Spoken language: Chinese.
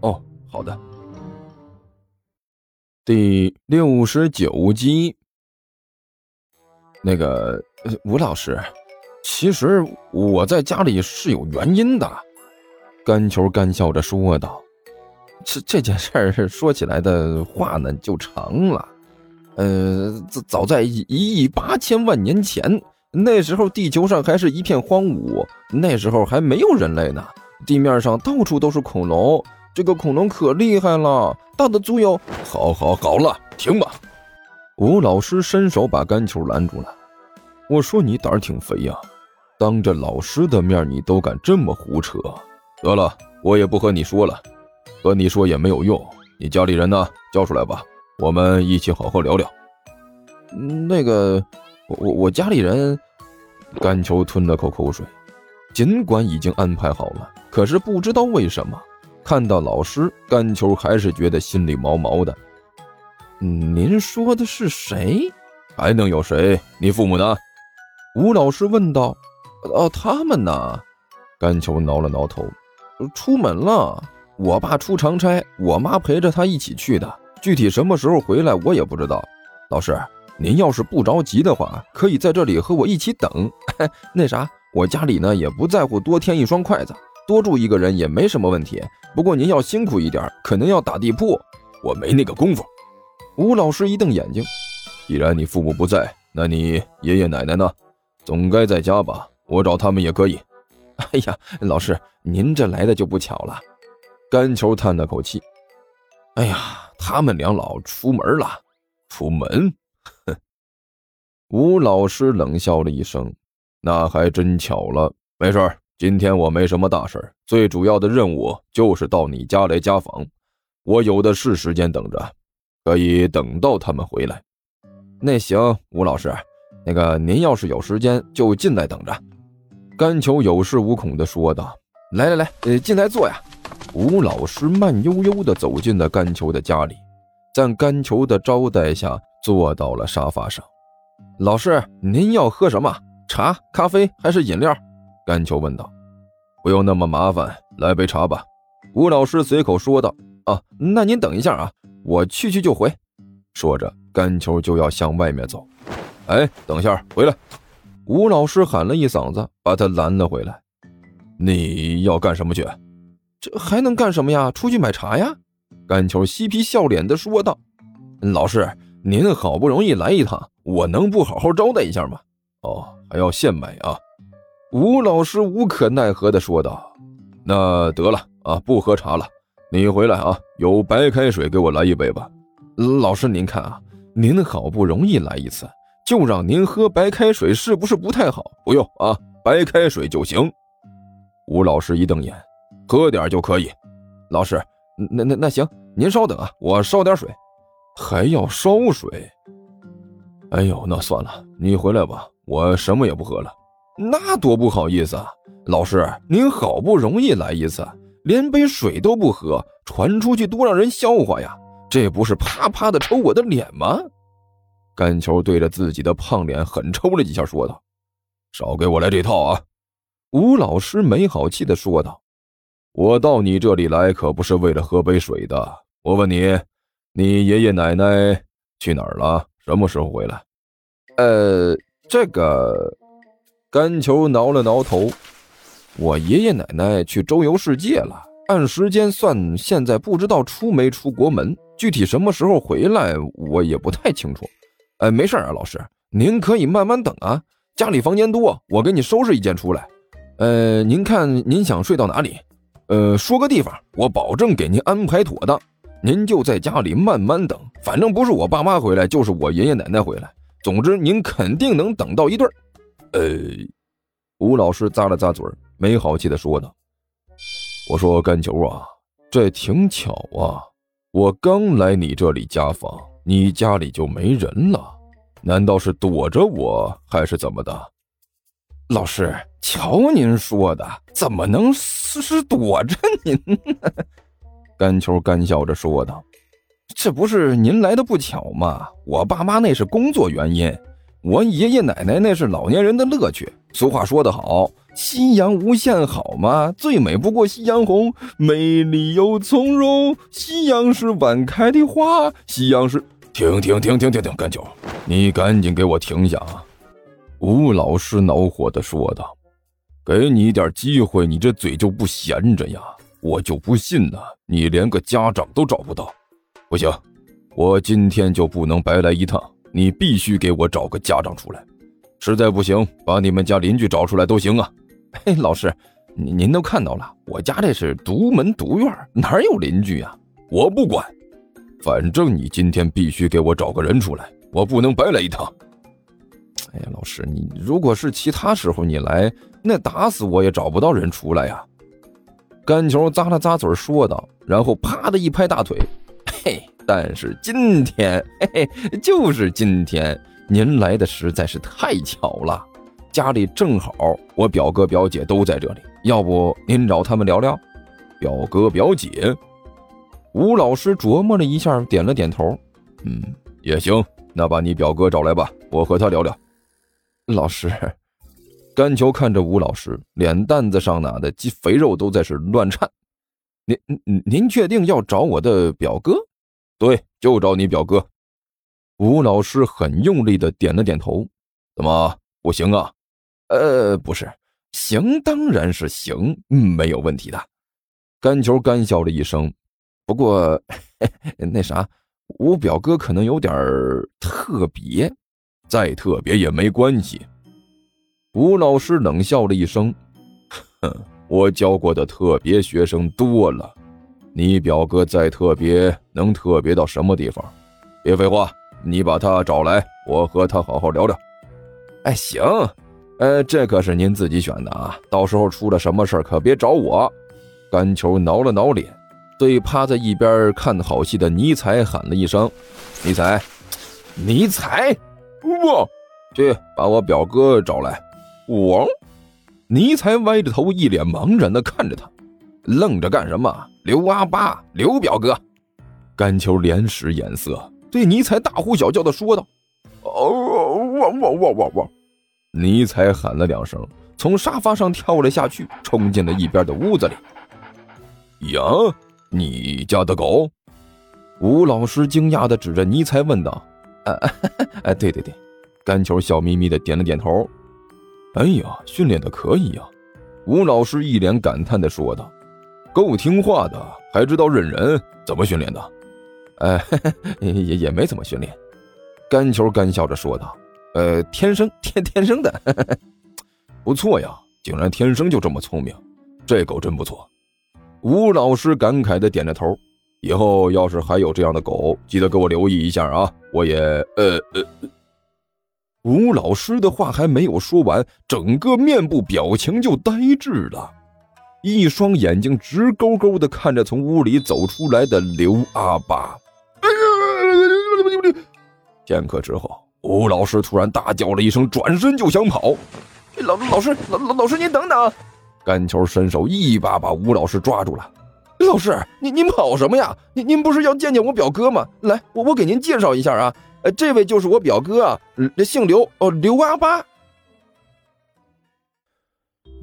哦，好的。第六十九集。那个吴老师，其实我在家里是有原因的。甘球干笑着说道：“这这件事说起来的话呢，就长了。呃，早在一亿八千万年前，那时候地球上还是一片荒芜，那时候还没有人类呢，地面上到处都是恐龙。”这个恐龙可厉害了，大的足有……好，好，好了，停吧！吴老师伸手把甘球拦住了。我说你胆儿挺肥呀，当着老师的面你都敢这么胡扯。得了，我也不和你说了，和你说也没有用。你家里人呢？叫出来吧，我们一起好好聊聊。那个，我我家里人……甘球吞了口口水，尽管已经安排好了，可是不知道为什么。看到老师，甘球还是觉得心里毛毛的。您说的是谁？还能有谁？你父母呢？吴老师问道。哦，他们呢？甘球挠了挠头，出门了。我爸出长差，我妈陪着他一起去的。具体什么时候回来，我也不知道。老师，您要是不着急的话，可以在这里和我一起等。那啥，我家里呢也不在乎多添一双筷子。多住一个人也没什么问题，不过您要辛苦一点，可能要打地铺，我没那个功夫。吴老师一瞪眼睛，既然你父母不在，那你爷爷奶奶呢？总该在家吧？我找他们也可以。哎呀，老师，您这来的就不巧了。甘球叹了口气，哎呀，他们两老出门了。出门？哼！吴老师冷笑了一声，那还真巧了。没事儿。今天我没什么大事最主要的任务就是到你家来家访，我有的是时间等着，可以等到他们回来。那行，吴老师，那个您要是有时间就进来等着。甘球有恃无恐地说道：“来来来，呃，进来坐呀。”吴老师慢悠悠地走进了甘球的家里，在甘球的招待下坐到了沙发上。老师，您要喝什么？茶、咖啡还是饮料？甘球问道：“不用那么麻烦，来杯茶吧。”吴老师随口说道：“啊，那您等一下啊，我去去就回。”说着，甘球就要向外面走。“哎，等一下，回来！”吴老师喊了一嗓子，把他拦了回来。“你要干什么去？”“这还能干什么呀？出去买茶呀。”甘球嬉皮笑脸地说道。“老师，您好不容易来一趟，我能不好好招待一下吗？”“哦，还要现买啊？”吴老师无可奈何地说道：“那得了啊，不喝茶了。你回来啊，有白开水给我来一杯吧。”老师，您看啊，您好不容易来一次，就让您喝白开水，是不是不太好？不用啊，白开水就行。吴老师一瞪眼：“喝点就可以。”老师，那那那行，您稍等啊，我烧点水。还要烧水？哎呦，那算了，你回来吧，我什么也不喝了。那多不好意思啊，老师，您好不容易来一次，连杯水都不喝，传出去多让人笑话呀！这不是啪啪的抽我的脸吗？甘球对着自己的胖脸狠抽了几下，说道：“少给我来这套啊！”吴老师没好气的说道：“我到你这里来可不是为了喝杯水的。我问你，你爷爷奶奶去哪儿了？什么时候回来？”呃，这个。甘球挠了挠头，我爷爷奶奶去周游世界了。按时间算，现在不知道出没出国门，具体什么时候回来，我也不太清楚。哎，没事啊，老师，您可以慢慢等啊。家里房间多，我给你收拾一间出来。呃，您看您想睡到哪里？呃，说个地方，我保证给您安排妥当。您就在家里慢慢等，反正不是我爸妈回来，就是我爷爷奶奶回来。总之，您肯定能等到一对儿。呃，吴老师咂了咂嘴，没好气的说道：“我说甘球啊，这挺巧啊，我刚来你这里家访，你家里就没人了，难道是躲着我，还是怎么的？老师，瞧您说的，怎么能是是躲着您？甘球干笑着说道：“这不是您来的不巧吗？我爸妈那是工作原因，我爷爷奶奶那是老年人的乐趣。俗话说得好，夕阳无限好嘛，最美不过夕阳红，美丽又从容。夕阳是晚开的花，夕阳是……停停停停停停，甘球，你赶紧给我停下！”啊！吴老师恼火的说道：“给你一点机会，你这嘴就不闲着呀？我就不信呢，你连个家长都找不到。不行，我今天就不能白来一趟，你必须给我找个家长出来。实在不行，把你们家邻居找出来都行啊。”嘿，老师，您您都看到了，我家这是独门独院，哪有邻居啊？我不管，反正你今天必须给我找个人出来，我不能白来一趟。哎呀，老师，你如果是其他时候你来，那打死我也找不到人出来呀。甘球咂了咂嘴说道，然后啪的一拍大腿，嘿，但是今天，嘿嘿，就是今天，您来的实在是太巧了，家里正好我表哥表姐都在这里，要不您找他们聊聊？表哥表姐，吴老师琢磨了一下，点了点头，嗯，也行，那把你表哥找来吧，我和他聊聊。老师，甘球看着吴老师，脸蛋子上哪的鸡肥肉都在是乱颤。您您您确定要找我的表哥？对，就找你表哥。吴老师很用力的点了点头。怎么不行啊？呃，不是，行，当然是行，没有问题的。甘球干笑了一声。不过 那啥，吴表哥可能有点特别。再特别也没关系。吴老师冷笑了一声：“哼，我教过的特别学生多了，你表哥再特别，能特别到什么地方？别废话，你把他找来，我和他好好聊聊。”哎，行，呃，这可是您自己选的啊，到时候出了什么事可别找我。甘球挠了挠脸，对趴在一边看好戏的尼采喊了一声：“尼采，尼采！”不去把我表哥找来。我，尼才歪着头，一脸茫然的看着他，愣着干什么？刘阿八，刘表哥。甘秋连使眼色，对尼才大呼小叫的说道：“哦，我我我我我！”尼才喊了两声，从沙发上跳了下去，冲进了一边的屋子里。呀，你家的狗？吴老师惊讶的指着尼才问道。啊哎，对对对，甘球笑眯眯的点了点头。哎呀，训练的可以呀！吴老师一脸感叹的说道：“够听话的，还知道认人，怎么训练的？”哎，也也没怎么训练。甘球干笑着说道：“呃，天生天天生的，不错呀，竟然天生就这么聪明，这狗真不错。”吴老师感慨的点着头。以后要是还有这样的狗，记得给我留意一下啊！我也……呃呃……吴老师的话还没有说完，整个面部表情就呆滞了，一双眼睛直勾勾的看着从屋里走出来的刘阿八。片刻之后，吴老师突然大叫了一声，转身就想跑。老老师，老老老师，您等等！甘球伸手一把把吴老师抓住了。老师，您您跑什么呀？您您不是要见见我表哥吗？来，我我给您介绍一下啊，呃，这位就是我表哥啊，姓刘哦，刘阿八。